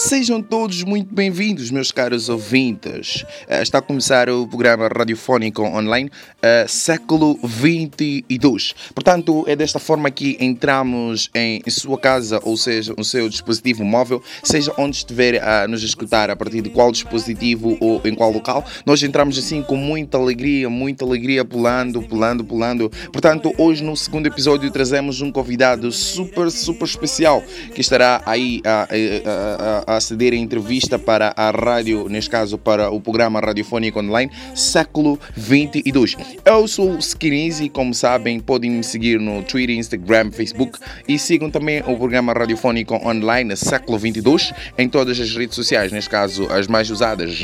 Sejam todos muito bem-vindos, meus caros ouvintes. Uh, está a começar o programa radiofónico online uh, século 22. Portanto, é desta forma que entramos em sua casa, ou seja, no seu dispositivo móvel, seja onde estiver a nos escutar, a partir de qual dispositivo ou em qual local. Nós entramos assim com muita alegria, muita alegria, pulando, pulando, pulando. Portanto, hoje no segundo episódio trazemos um convidado super, super especial que estará aí a, a, a a ceder a entrevista para a rádio, neste caso para o programa radiofónico online Século 22. Eu sou Skinny, como sabem, podem me seguir no Twitter, Instagram, Facebook e sigam também o programa radiofónico online Século 22 em todas as redes sociais, neste caso as mais usadas.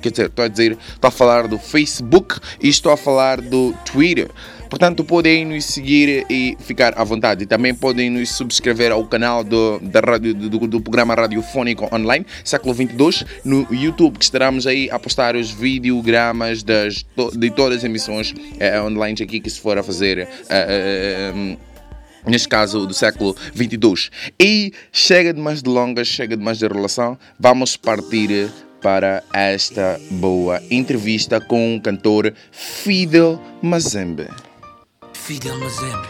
Quer dizer, estou a dizer, estou a falar do Facebook e estou a falar do Twitter. Portanto, podem nos seguir e ficar à vontade. Também podem nos subscrever ao canal do, da rádio, do, do programa radiofónico online, século 22, no YouTube, que estaremos aí a postar os videogramas das, de todas as emissões eh, online aqui que se for a fazer. Eh, eh, neste caso do século 22. E chega de mais delongas, chega de mais de relação, vamos partir para esta boa entrevista com o cantor Fidel Mazembe. Fidel Mazembe.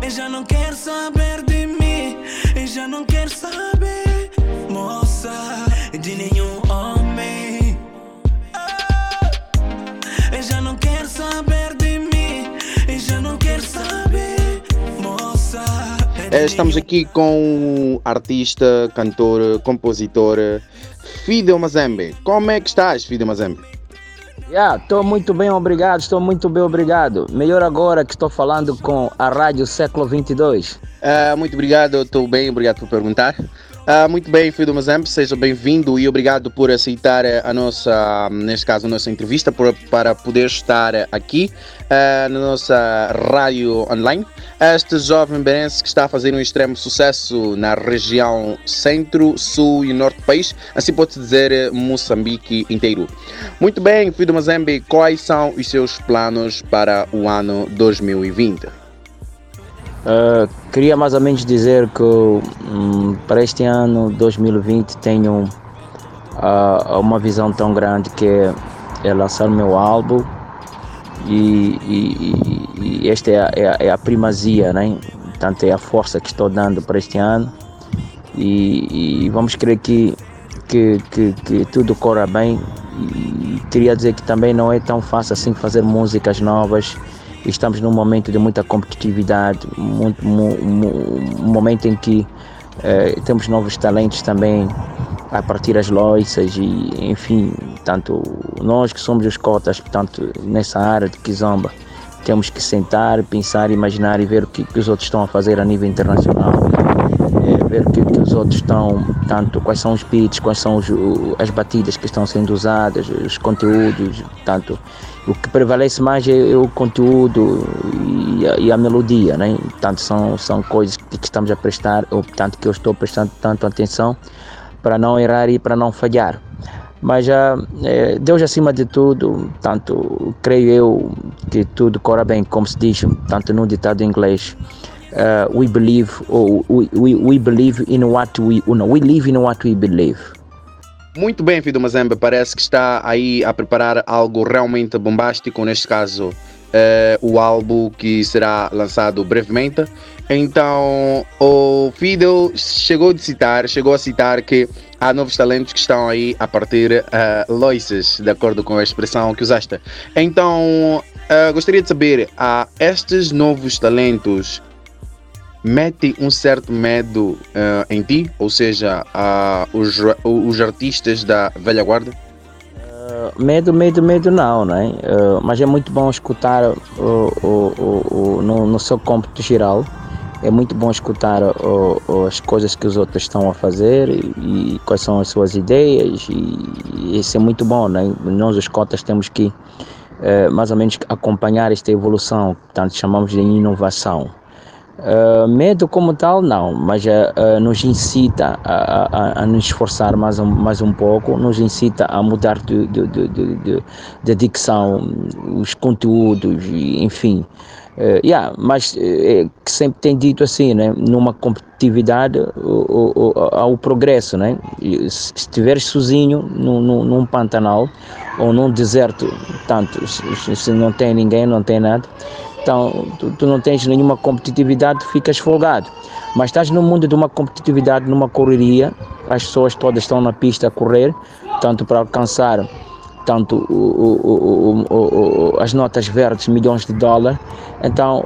Eu já não quero saber de mim, eu já não quero saber, estamos aqui com o artista, cantor, compositor Fidel Mazembe. Como é que estás, Fidel Mazembe? Estou yeah, muito bem, obrigado. Estou muito bem, obrigado. Melhor agora que estou falando com a Rádio Século 22. Uh, ah, muito obrigado, estou bem, obrigado por perguntar. Uh, muito bem, Fidel Mazembe, seja bem-vindo e obrigado por aceitar a nossa, neste caso, a nossa entrevista por, para poder estar aqui uh, na nossa rádio online. Este jovem berense que está a fazer um extremo sucesso na região centro, sul e norte do país, assim pode-se dizer Moçambique inteiro. Muito bem, Fidel Mazembe, quais são os seus planos para o ano 2020? Uh, queria mais ou menos dizer que um, para este ano 2020 tenho uh, uma visão tão grande que é, é lançar meu álbum e, e, e esta é a, é, a, é a, primazia, né? Portanto, é a força que estou dando para este ano e, e vamos crer que, que, que, que tudo corra bem e queria dizer que também não é tão fácil assim fazer músicas novas Estamos num momento de muita competitividade, muito, um momento em que eh, temos novos talentos também a partir das loiças e enfim, tanto nós que somos os cotas, portanto, nessa área de Kizomba, temos que sentar, pensar, imaginar e ver o que, que os outros estão a fazer a nível internacional, é, ver o que, outros estão, tanto quais são os beats, quais são os, as batidas que estão sendo usadas, os conteúdos, tanto o que prevalece mais é, é o conteúdo e a, e a, melodia, né? Portanto, são, são coisas que, estamos a prestar, ou portanto que eu estou prestando tanto atenção para não errar e para não falhar. Mas já é, Deus acima de tudo, tanto creio eu que tudo corra bem, como se diz, tanto no ditado em inglês. Uh, we believe, or we, we, we believe in what we, no, we live in what we believe. Muito bem, Fido Mazembe, parece que está aí a preparar algo realmente bombástico, neste caso uh, o álbum que será lançado brevemente. Então, o Fidel chegou a citar, chegou a citar que há novos talentos que estão aí a partir uh, loices, de acordo com a expressão que usaste. Então, uh, gostaria de saber, a estes novos talentos mete um certo medo uh, em ti, ou seja, uh, os, os artistas da velha guarda? Uh, medo, medo, medo não, né? Uh, mas é muito bom escutar o, o, o, no, no seu cômputo geral. É muito bom escutar as coisas que os outros estão a fazer e, e quais são as suas ideias e, e, isso é muito bom, né? Nós os cotas temos que mais ou menos acompanhar esta evolução, portanto chamamos de inovação. Uh, medo como tal, não, mas uh, nos incita a, a, a, nos esforçar mais um, mais um pouco, nos incita a mudar de, de, de, de, de dicção, os conteúdos, enfim. Uh, yeah, mas uh, que sempre tem dito assim, né? numa competitividade há o, progresso. Né? Se estiveres sozinho num, num, num pantanal ou num deserto, tanto, se, se não tem ninguém, não tem nada, então tu, tu, não tens nenhuma competitividade, ficas folgado. Mas estás no mundo de uma competitividade, numa correria, as pessoas todas estão na pista a correr, tanto para alcançar tanto o, o, o, as notas verdes, milhões de dólares, então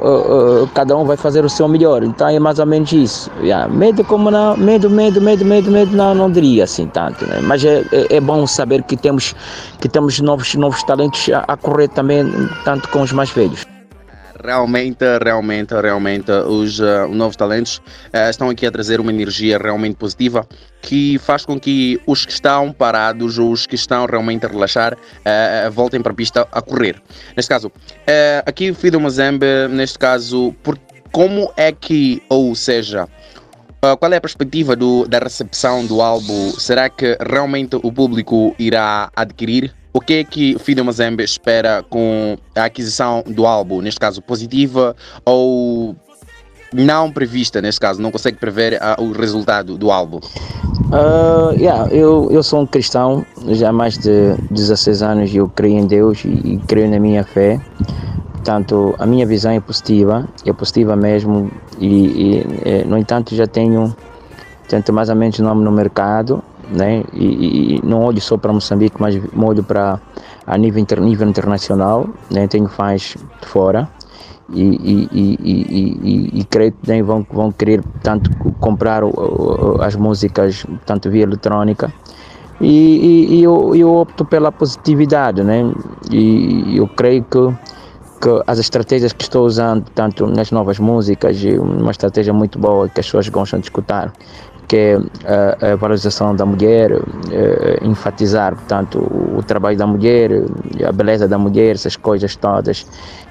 cada um vai fazer o seu melhor. Então é mais ou menos isso. Yeah. Medo como não, medo, medo, medo, medo, medo, não, não diria assim tanto, né? mas é, é, é, bom saber que temos, que temos novos, novos talentos a, a correr também, tanto com os mais velhos. Realmente, realmente, realmente, os uh, novos talentos uh, estão aqui a trazer uma energia realmente positiva que faz com que os que estão parados, os que estão realmente a relaxar, uh, voltem para a pista a correr. Neste caso, aqui o Fido Mazembe, neste caso, por, como é que, ou seja, qual é a perspectiva do, da recepção do álbum? Será que realmente o público irá adquirir? O que é que Fido Mazembe espera com a aquisição do álbum, neste caso positiva ou não prevista, neste caso, não consegue prever uh, o resultado do álbum? Uh, yeah, eu, eu sou um cristão, já há mais de 16 anos eu creio em Deus e, e creio na minha fé. Portanto, a minha visão é positiva, é positiva mesmo, e, e eh, no entanto já tenho, tenho mais ou menos nome no mercado né? E, e, não olho só para Moçambique, mas olho para a nível, inter, nível internacional, né? Tenho fãs de fora e, e, e, e, creio que né, vão, vão querer tanto comprar as músicas tanto via eletrônica e, e, eu, eu opto pela positividade, né? E eu creio que que as estratégias que estou usando, tanto nas novas músicas, uma estratégia muito boa que as pessoas gostam de escutar, que é a, a valorização da mulher, é, enfatizar, portanto, o trabalho da mulher, a beleza da mulher, essas coisas todas.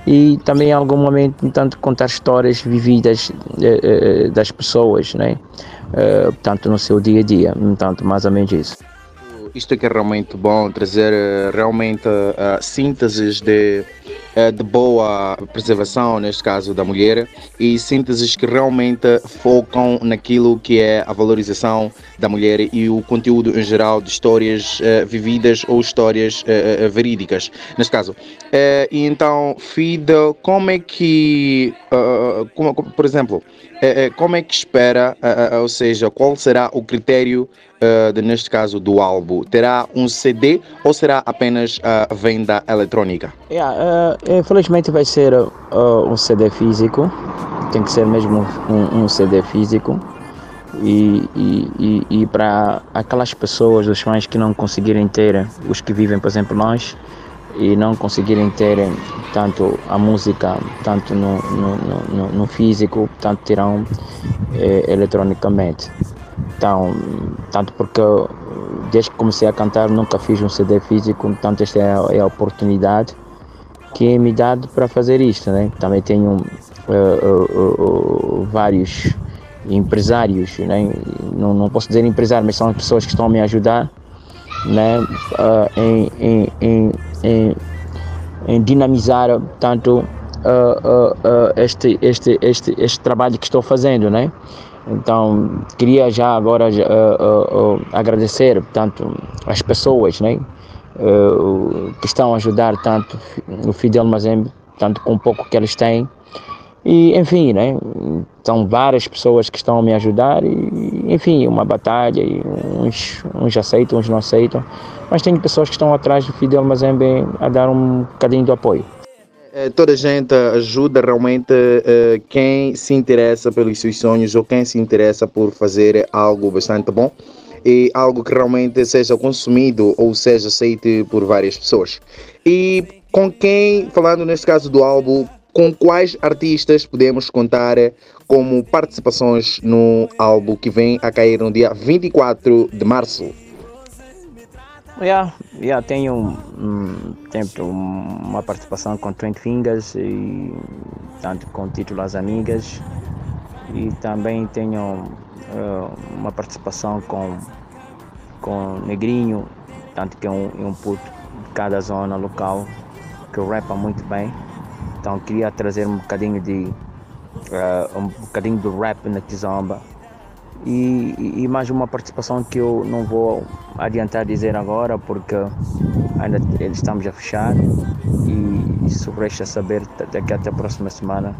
E também em algum momento, portanto, contar histórias vividas é, das pessoas, né? portanto, no seu dia a dia. Portanto, mais ou menos isso isto é que é realmente bom, trazer eh, realmente uh, sínteses de, uh, de boa preservação, neste caso da mulher, e sínteses que realmente focam naquilo que é a valorização da mulher e o conteúdo em geral de histórias uh, vividas ou histórias verídicas, neste caso. e então, FIDA, como é que, como, por exemplo, como é que espera, ou seja, qual será o critério uh, de, neste caso do álbum, terá um CD ou será apenas a uh, venda eletrônica? Yeah, uh, infelizmente vai ser uh, um CD físico, tem que ser mesmo um, um CD físico. E, e, e, e para aquelas pessoas, os fãs que não conseguirem ter, os que vivem, por exemplo, nós, e não conseguirem ter tanto a música, tanto no, no, no, no físico, tanto terão eh, eletronicamente. Então, tanto porque desde que comecei a cantar nunca fiz um CD físico, portanto esta é a, é a oportunidade que me dá para fazer isto. Né? Também tenho uh, uh, uh, vários empresários, né? não, não posso dizer empresário, mas são pessoas que estão a me ajudar né? em, em, em, em, em dinamizar tanto este, este, este, este trabalho que estou fazendo. Né? Então, queria já agora uh, uh, uh, agradecer tanto as pessoas né, que estão a ajudar tanto o Fidel Mazembe, tanto com o pouco que eles têm. E, enfim, né, são várias pessoas que estão a me ajudar e, enfim, uma batalha, e uns, uns aceitam, uns não aceitam, mas tem pessoas que estão atrás do Fidel Mazembe a dar um bocadinho de apoio. É, toda a gente ajuda realmente uh, quem se interessa pelos seus sonhos ou quem se interessa por fazer algo bastante bom e algo que realmente seja consumido ou seja aceito por várias pessoas. E com quem, falando neste caso do álbum, com quais artistas podemos contar como participações no álbum que vem a cair no dia 24 de março? Yeah, yeah, tenho um, uma participação com Trent Fingers e tanto com título As Amigas e também tenho uma participação com, com Negrinho, tanto que é um, é um puto de cada zona local que rapa muito bem. Então queria trazer um bocadinho de uh, um bocadinho do rap na Kizomba. E, e, mais uma participação que eu não vou adiantar dizer agora porque ainda estamos a fechar e isso resta saber daqui até a próxima semana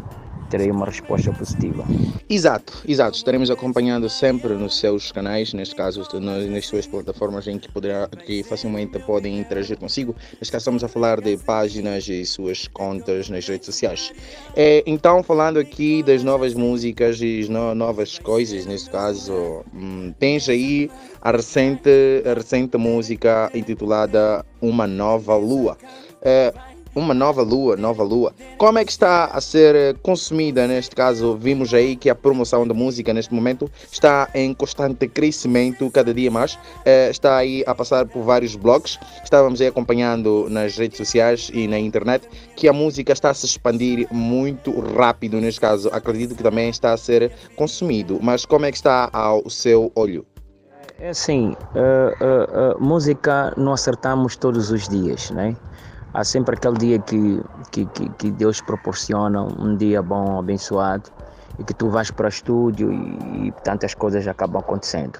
terei uma resposta positiva. Exato, exato. Estaremos acompanhando sempre nos seus canais, neste caso nas suas plataformas em que, poderá, que facilmente podem interagir consigo. Neste caso estamos a falar de páginas e suas contas nas redes sociais. É, então, falando aqui das novas músicas e no, novas coisas, neste caso, hum, tens aí a recente, a recente música intitulada Uma Nova Lua. É, uma nova lua, nova lua. Como é que está a ser eh, consumida neste caso? Vimos aí que a promoção da música neste momento está em constante crescimento, cada dia mais. Eh, está aí a passar por vários blogs. Estávamos aí acompanhando nas redes sociais e na internet que a música está a se expandir muito rápido neste caso. Acredito que também está a ser consumido. Mas como é que está ao seu olho? É assim, uh, uh, uh, música não acertamos todos os dias, né? Há sempre aquele dia que, que, que, Deus proporciona, um dia bom, abençoado, e que tu vais para o estúdio e, e tantas coisas acabam acontecendo.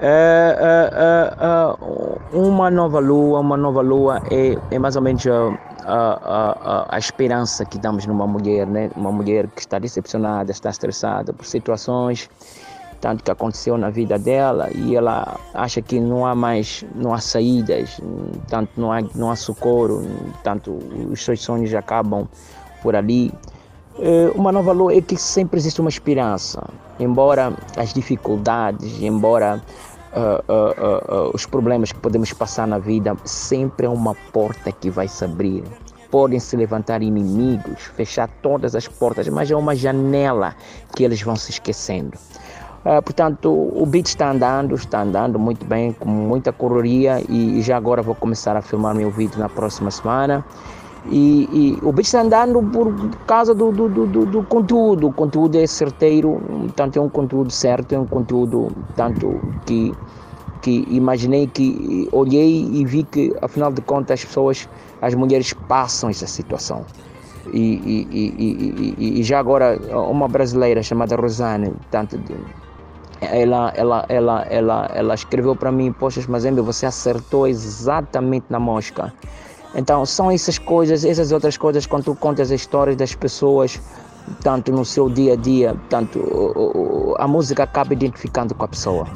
É, é, é, uma nova lua, uma nova lua é, é mais ou menos a, a, a, a, esperança que damos numa mulher, né? uma mulher que está decepcionada, está estressada por situações tanto que aconteceu na vida dela e ela acha que não há mais, não há saídas, tanto não há, não há socorro, tanto os seus sonhos acabam por ali. Eh, uma nova lua é que sempre existe uma esperança, embora as dificuldades, embora uh, uh, uh, os problemas que podemos passar na vida, sempre é uma porta que vai se abrir. Podem se levantar inimigos, fechar todas as portas, mas é uma janela que eles vão se esquecendo. Uh, portanto, o beat está andando, está andando muito bem, com muita correria e já agora vou começar a filmar meu vídeo na próxima semana. E, e o beat está andando por causa do, do, do, do, conteúdo. O conteúdo é certeiro, tanto é um conteúdo certo, é um conteúdo tanto que, que imaginei que olhei e vi que, afinal de contas, as pessoas, as mulheres passam essa situação. E, e, e, e, já agora, uma brasileira chamada Rosane, tanto ela, ela, ela, ela, ela escreveu para mim, poxa, mas Embe, você acertou exatamente na mosca. Então, são essas coisas, essas outras coisas, quando tu contas as histórias das pessoas, tanto no seu dia a dia, tanto a música acaba identificando com a pessoa.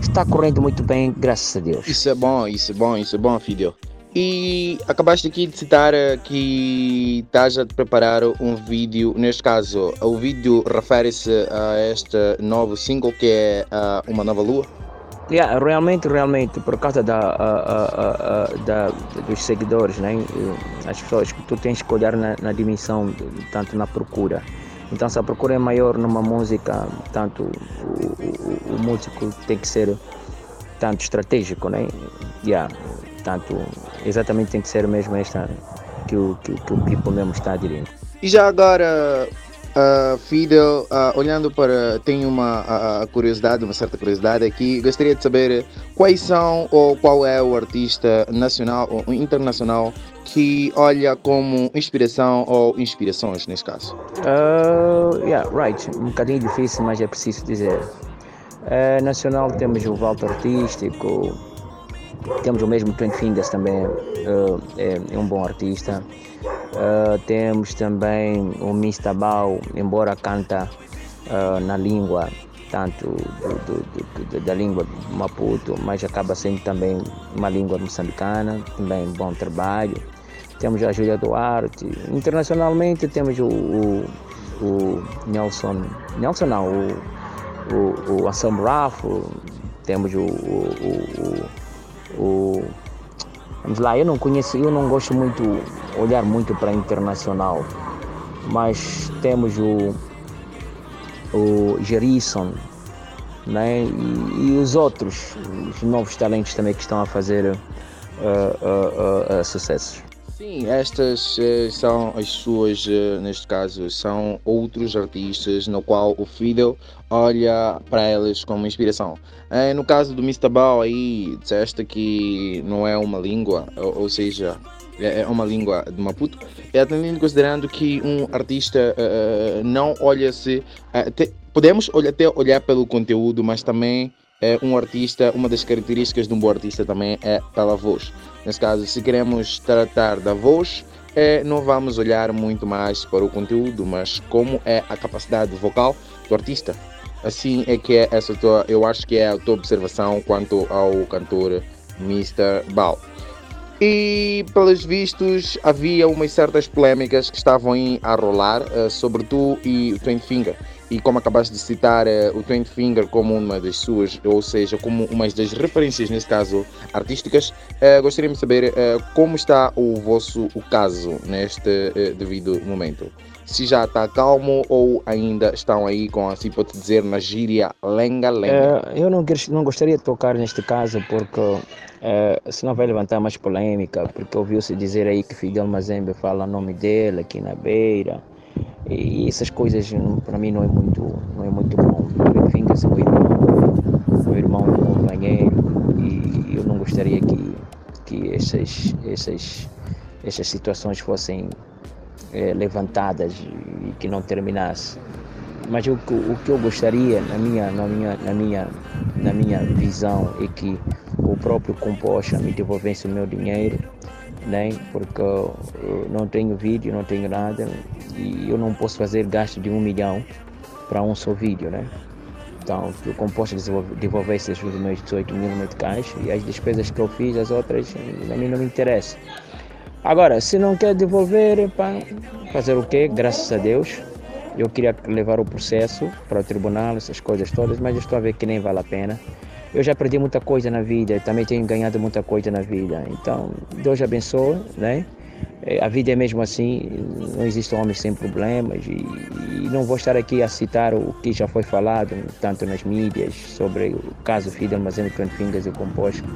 Está correndo muito bem, graças a Deus. Isso é bom, isso é bom, isso é bom, filho. E acabaste aqui de citar que estás a preparar um vídeo, neste caso, o vídeo refere-se a este novo single que é uh, Uma Nova Lua? Yeah, realmente, realmente, por causa da, da, dos seguidores, né? as pessoas que tu tens que olhar na, na dimensão, tanto na procura. Então, se a procura é maior numa música, tanto o, o, o músico tem que ser tanto estratégico, né? Yeah Portanto, exatamente tem que ser mesmo esta que o, que, que o people mesmo está aderindo. E já agora, uh, Fidel, uh, olhando para. Tenho uma uh, curiosidade, uma certa curiosidade aqui. Gostaria de saber quais são ou qual é o artista nacional ou internacional que olha como inspiração ou inspirações nesse caso? Uh, yeah, right. Um bocadinho difícil, mas é preciso dizer. Uh, nacional temos o Walter Artístico, temos o mesmo Twin Fingers também, uh, é, é, um bom artista. Uh, temos também o Mr. Bao, embora canta uh, na língua, tanto do, do, do, da língua Maputo, mas acaba sendo também uma língua moçambicana, também bom trabalho. Temos a Júlia Duarte. Internacionalmente temos o, o, o Nelson, Nelson não, o, o, o Assam Raffo, temos o, o o vamos lá, eu não conheço, eu não gosto muito olhar muito para internacional, mas temos o o Gerison, né? E, e, os outros, os novos talentos também que estão a fazer uh, uh, uh, sucessos. Sim, estas eh, são as suas, eh, neste caso, são outros artistas no qual o Fidel olha para elas como inspiração. Eh, no caso do Mr. Bao aí, disseste que não é uma língua, ou, seja, é, é uma língua de Maputo, é também considerando que um artista não olha-se. Podemos até olhar pelo conteúdo, mas também é um artista, uma das características de um bom artista também é pela voz. Nesse caso, se queremos tratar da voz, é, não vamos olhar muito mais para o conteúdo, mas como é a capacidade vocal do artista. Assim é que é essa tua, eu acho que é a tua observação quanto ao cantor Mr. Bal. E, pelos vistos, havia umas certas polémicas que estavam a rolar uh, sobre tu e o Twin Finger e como acabaste de citar uh, o Twenty Finger como uma das suas, ou seja, como uma das referências, nesse caso, artísticas, uh, gostaria de saber uh, como está o vosso o caso neste devido momento. Se já está calmo ou ainda estão aí com, assim pode dizer, na gíria lenga-lenga? eu não, não gostaria de tocar neste caso porque senão vai levantar mais polêmica, porque ouviu-se dizer aí que Fidel Mazembe fala o nome dele aqui na beira e essas coisas para mim não é muito, não é muito bom. Fingers é meu irmão, meu irmão meu companheiro e eu não gostaria que, que essas, essas, essas situações fossem é, levantadas e que não terminasse. Mas o, o que eu gostaria, na minha, na, minha, na, minha, na minha visão, é que o próprio Composta me devolvesse o meu dinheiro né? porque eu não tenho vídeo, não tenho nada e eu não posso fazer gasto de um milhão para um só vídeo. Né? Então, eu composto devolvesse os meus 18 mil meticais e as despesas que eu fiz, as outras, a mim não me interessa. Agora, se não quer devolver, pá, fazer o quê? Graças a Deus. Eu queria levar o processo para o tribunal, essas coisas todas, mas estou a ver que nem vale a pena eu já perdi muita coisa na vida, também tenho ganhado muita coisa na vida. Então, Deus abençoe, né? É, a vida é mesmo assim, não existe homem sem problemas e, e, não vou estar aqui a citar o que já foi falado tanto nas mídias sobre o caso Fidel Mazeno Fingers e Composto.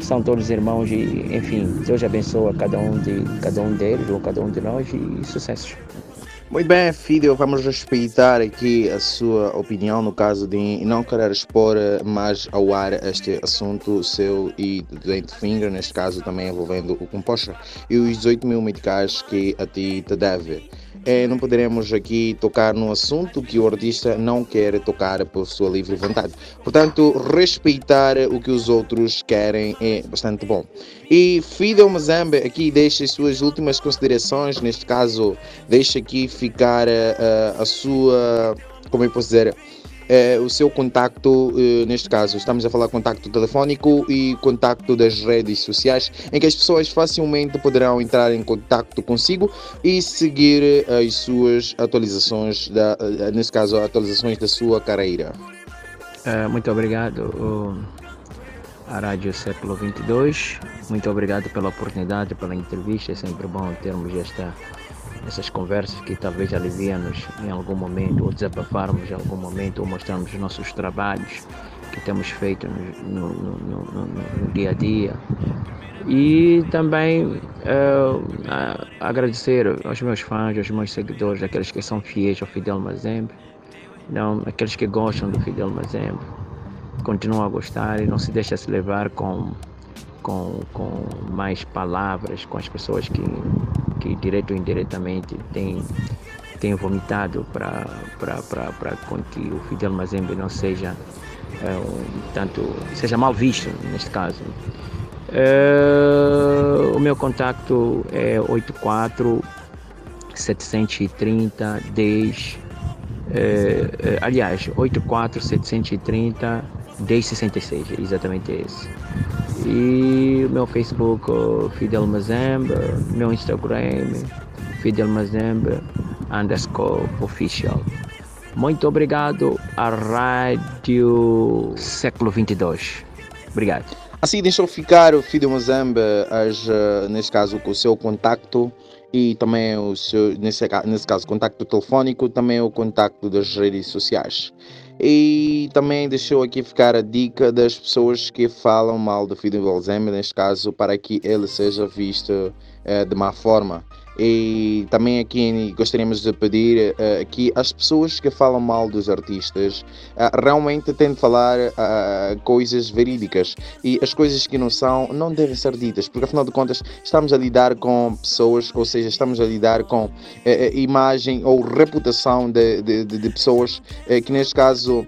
São todos irmãos e, enfim, Deus abençoe cada um de cada um deles ou cada um de nós e sucessos. Muito bem, Fidel, vamos respeitar aqui a sua opinião no caso de não querer expor mais ao ar este assunto seu e do Finger, neste caso também envolvendo o composto e os 18 mil medicais que a ti te deve é, não poderemos aqui tocar num assunto que o artista não quer tocar por sua livre vontade. Portanto, respeitar o que os outros querem é bastante bom. E Fidel Mazambe aqui deixa as suas últimas considerações, neste caso, deixa aqui ficar uh, a sua, como eu posso dizer, é, o seu contacto, eh, neste caso, estamos a falar contacto telefónico e contacto das redes sociais, em que as pessoas facilmente poderão entrar em contacto consigo e seguir as suas atualizações, da, eh, neste caso, atualizações da sua carreira. É, muito obrigado à Rádio Século 22. Muito obrigado pela oportunidade, pela entrevista. É sempre bom termos esta essas conversas que talvez aliviam-nos em algum momento, ou desabafarmos em algum momento, ou mostrarmos os nossos trabalhos que temos feito no, no, no, no dia a dia. E também uh, agradecer aos meus fãs, aos meus seguidores, aqueles que são fiéis ao Fidel Mazembe, não, aqueles que gostam do Fidel Mazembe, continuam a gostar e não se deixam se levar com, com, com mais palavras, com as pessoas que que direto ou indiretamente tem, tem vomitado para que o Fidel Mazembe não seja é, um, tanto seja mal visto neste caso. É, o meu contato é 84 730 10 é, aliás 84 730 1066 exatamente esse e o meu Facebook, Fidel Mazembe, meu Instagram, Fidel Mazembe underscore official. Muito obrigado à Rádio Século 22. Obrigado. Assim deixou ficar o Fidel Mazembe, as, uh, nesse caso, com o seu contacto e também o seu, nesse, nesse caso, contacto telefónico, também o contacto das redes sociais. E também deixou aqui ficar a dica das pessoas que falam mal do filho do Alzheimer, neste caso, para que ele seja visto uh, de má forma. E também aqui gostaríamos de pedir uh, que as pessoas que falam mal dos artistas uh, realmente tentem falar uh, coisas verídicas. E as coisas que não são não devem ser ditas, porque afinal de contas estamos a lidar com pessoas, ou seja, estamos a lidar com imagem ou reputação de, de, de pessoas que neste caso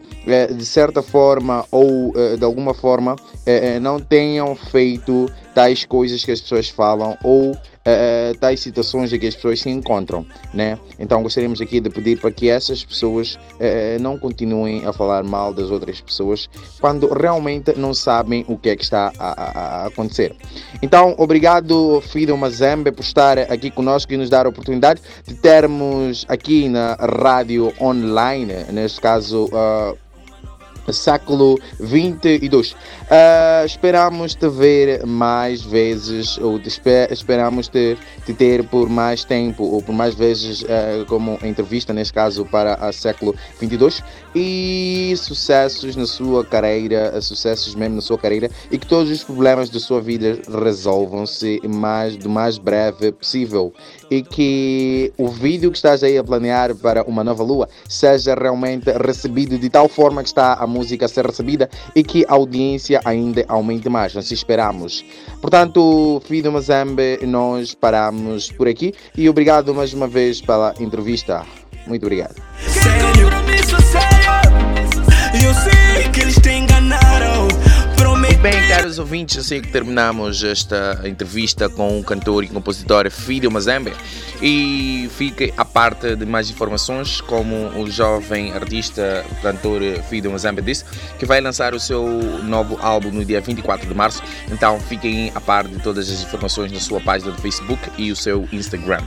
de certa forma ou de alguma forma não tenham feito tais coisas que as pessoas falam ou uh, tais situações em que as pessoas se encontram, né? Então gostaríamos aqui de pedir para que essas pessoas uh, não continuem a falar mal das outras pessoas quando realmente não sabem o que é que está a, a, a acontecer. Então, obrigado Fido Mazembe por estar aqui conosco e nos dar a oportunidade de termos aqui na rádio online, neste caso uh, século 22. Uh, esperamos te ver mais vezes, ou esper esperamos te, te, ter por mais tempo, ou por mais vezes, uh, como entrevista, neste caso, para a século 22. E sucessos na sua carreira, sucessos mesmo na sua carreira, e que todos os problemas da sua vida resolvam-se mais, do mais breve possível. E que o vídeo que estás aí a planear para uma nova lua seja realmente recebido de tal forma que está a música ser recebida e que a audiência ainda aumente mais. Nós esperamos. Portanto, Fido Mazambe, nós paramos por aqui e obrigado mais uma vez pela entrevista. Muito obrigado. Bem, caros ouvintes, assim que terminamos esta entrevista com o cantor e compositor Fidio Mazembe e fique a parte de mais informações, como o jovem artista, cantor Fidio Mazembe disse, que vai lançar o seu novo álbum no dia 24 de março, então fiquem a par de todas as informações na sua página do Facebook e o seu Instagram.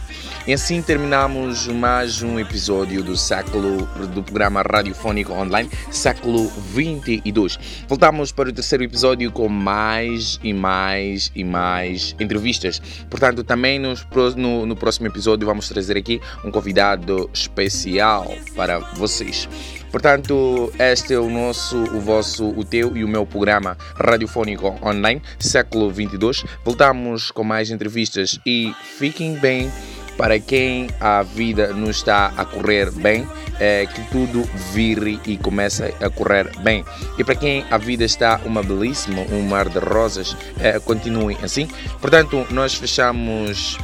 E assim terminamos mais um episódio do século do programa radiofônico online, século 22. Voltamos para o terceiro episódio com mais e mais e mais entrevistas. Portanto, também nos, no, no próximo episódio vamos trazer aqui um convidado especial para vocês. Portanto, este é o nosso, o vosso, o teu e o meu programa radiofônico online, século 22. Voltamos com mais entrevistas e fiquem bem para quem a vida não está a correr bem, é, que tudo vire e comece a correr bem. E para quem a vida está uma belíssima, um mar de rosas, é, continue assim. Portanto, nós fechamos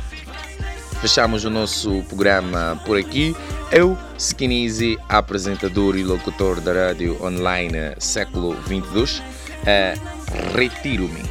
fechamos o nosso programa por aqui. Eu, Skinnizy, apresentador e locutor da rádio online século 22, é, retiro-me.